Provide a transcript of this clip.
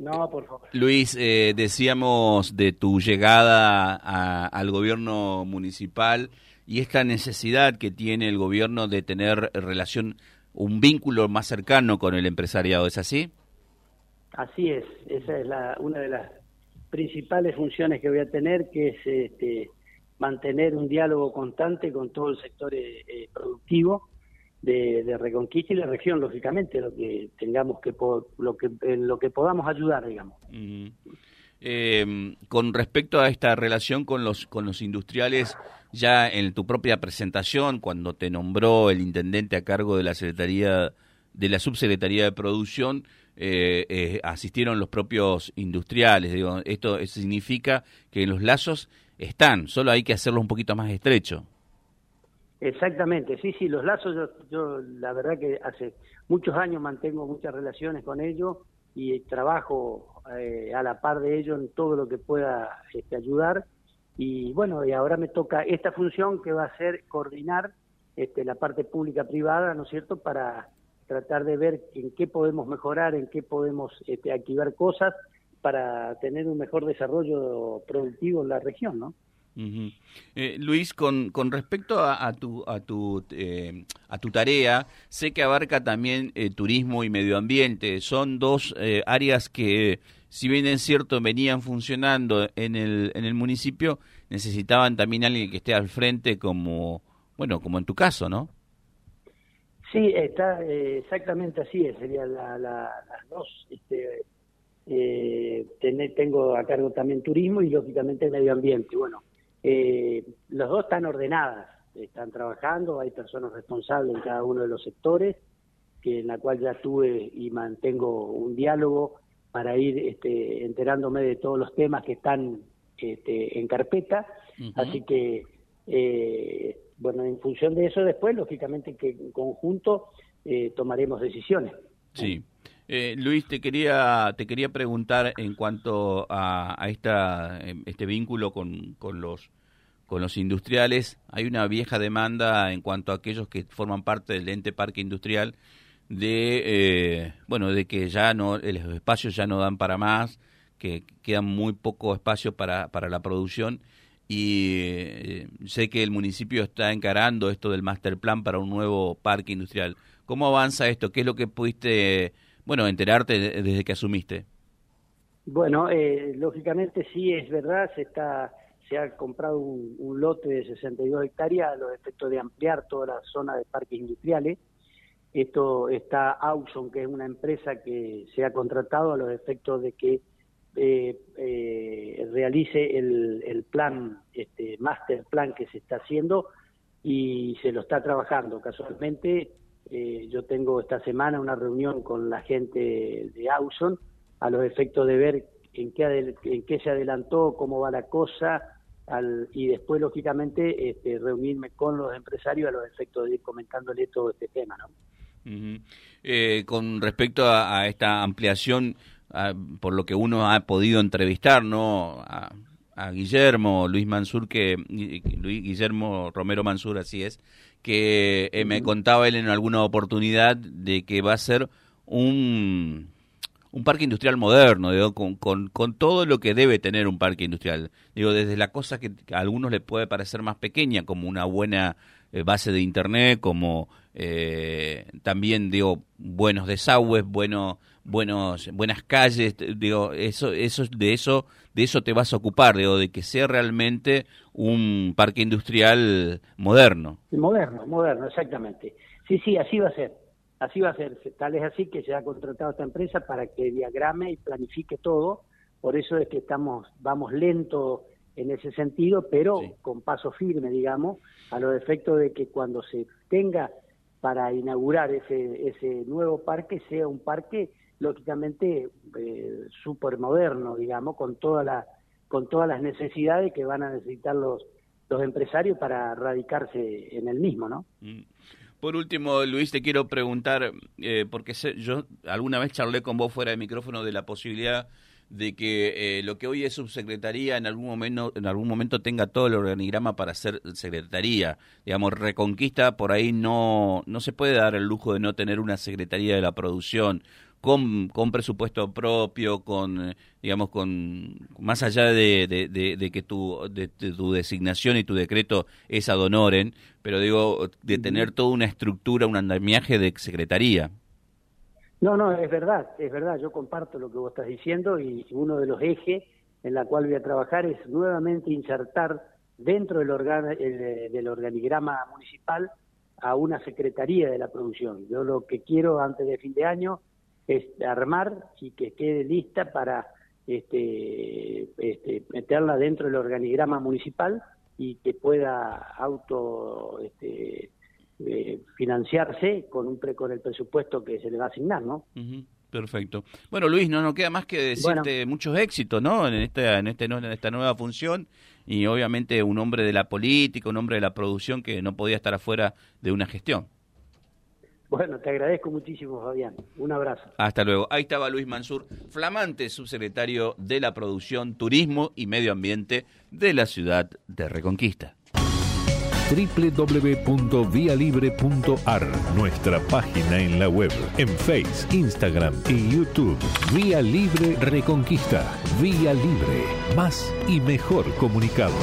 No, por favor. Luis, eh, decíamos de tu llegada al gobierno municipal y esta necesidad que tiene el gobierno de tener relación, un vínculo más cercano con el empresariado, ¿es así? Así es, esa es la, una de las principales funciones que voy a tener, que es este, mantener un diálogo constante con todo el sector eh, eh, productivo de, Reconquista y la región, lógicamente, lo que tengamos que, lo que en lo que podamos ayudar, digamos. Eh, con respecto a esta relación con los con los industriales, ya en tu propia presentación, cuando te nombró el intendente a cargo de la secretaría de la subsecretaría de producción, eh, eh, asistieron los propios industriales. Digo, esto significa que los lazos están, solo hay que hacerlos un poquito más estrechos. Exactamente, sí, sí, los lazos, yo, yo la verdad que hace muchos años mantengo muchas relaciones con ellos y trabajo eh, a la par de ellos en todo lo que pueda este, ayudar. Y bueno, y ahora me toca esta función que va a ser coordinar este, la parte pública-privada, ¿no es cierto?, para tratar de ver en qué podemos mejorar, en qué podemos este, activar cosas para tener un mejor desarrollo productivo en la región, ¿no? Eh, Luis, con, con respecto a, tu a tu eh, a tu tarea, sé que abarca también eh, turismo y medio ambiente. Son dos áreas que, si bien es cierto, venían funcionando en el en el municipio, necesitaban también alguien que esté al frente, como bueno, como en tu caso, ¿no? Sí, está exactamente así. Serían la, las dos. Este, tengo a cargo también turismo y lógicamente medio ambiente. Bueno eh, los dos están ordenadas, están trabajando, hay personas responsables en cada uno de los sectores, que en la cual ya tuve y mantengo un diálogo para ir este, enterándome de todos los temas que están este, en carpeta. Así que, eh, bueno, en función de eso después, lógicamente que en conjunto eh, tomaremos decisiones. Sí. Eh, Luis, te quería, te quería preguntar en cuanto a, a esta, em, este vínculo con, con, los, con los industriales. Hay una vieja demanda en cuanto a aquellos que forman parte del ente parque industrial de, eh, bueno, de que ya no, los espacios ya no dan para más, que queda muy poco espacio para, para la producción y eh, sé que el municipio está encarando esto del master plan para un nuevo parque industrial. ¿Cómo avanza esto? ¿Qué es lo que pudiste bueno, enterarte desde que asumiste. Bueno, eh, lógicamente sí es verdad, se está se ha comprado un, lote de 62 hectáreas a los efectos de ampliar toda la zona de parques industriales. Esto está Auxon, que es una empresa que se ha contratado a los efectos de que eh, eh, realice el, el, plan, este master plan que se está haciendo y se lo está trabajando. Casualmente eh, yo tengo esta semana una reunión con la gente de Auson a los efectos de ver en qué, en qué se adelantó, cómo va la cosa, al, y después, lógicamente, este, reunirme con los empresarios a los efectos de ir comentándole todo este tema. ¿no? Eh, con respecto a, esta ampliación, por lo que uno ha podido entrevistar, ¿no? A, a Guillermo, Luis Mansur, que Luis Guillermo Romero Mansur, así es, que eh, me contaba él en alguna oportunidad de que va a ser un, un parque industrial moderno, digo, con, con, con, todo lo que debe tener un parque industrial. Digo, desde la cosa que a algunos les puede parecer más pequeña, como una buena eh, base de internet, como eh, también, digo, buenos desagües, bueno, buenos, buenas calles, digo, eso, eso, de eso, de eso te vas a ocupar, digo, de que sea realmente un parque industrial moderno. Moderno, moderno, exactamente. Sí, sí, así va a ser. Así va a ser. Tal es así que se ha contratado esta empresa para que diagrame y planifique todo. Por eso es que estamos, vamos lento en ese sentido, pero con paso firme, digamos, a los efectos de que cuando se tenga para inaugurar ese, ese nuevo parque sea un parque lógicamente eh, súper moderno, digamos, con toda la con todas las necesidades que van a necesitar los los empresarios para radicarse en el mismo, ¿no? Mm. Por último, Luis, te quiero preguntar, eh, porque yo alguna vez charlé con vos fuera de micrófono de la posibilidad de que eh, lo que hoy es subsecretaría en algún momento en algún momento tenga todo el organigrama para ser secretaría. Digamos reconquista por ahí no no se puede dar el lujo de no tener una secretaría de la producción con, con presupuesto propio, con, digamos, con más allá de, de, que tu, de, tu designación y tu decreto es ad honorem, pero digo, de tener toda una estructura, un andamiaje de secretaría. No, no, es verdad, es verdad, yo comparto lo que vos estás diciendo y uno de los ejes en la cual voy a trabajar es nuevamente insertar dentro del, del organigrama municipal a una secretaría de la producción. Yo lo que quiero antes de fin de año es armar y que quede lista para este, este, meterla dentro del organigrama municipal y que pueda auto este, eh, financiarse con un con el presupuesto que se le va a asignar, ¿no? Perfecto. Bueno, Luis, no nos queda más que decirte muchos éxitos, ¿no? En esta, en, este, en esta nueva función y obviamente un hombre de la política, un hombre de la producción que no podía estar afuera de una gestión. Bueno, te agradezco muchísimo, Fabián. Un abrazo. Hasta luego. Ahí estaba Luis Mansur, flamante subsecretario de la Producción, Turismo y Medio Ambiente de la ciudad de Reconquista www.vialibre.ar, nuestra página en la web, en Face, Instagram y YouTube. Vía Libre Reconquista. Vía Libre. Más y mejor comunicados.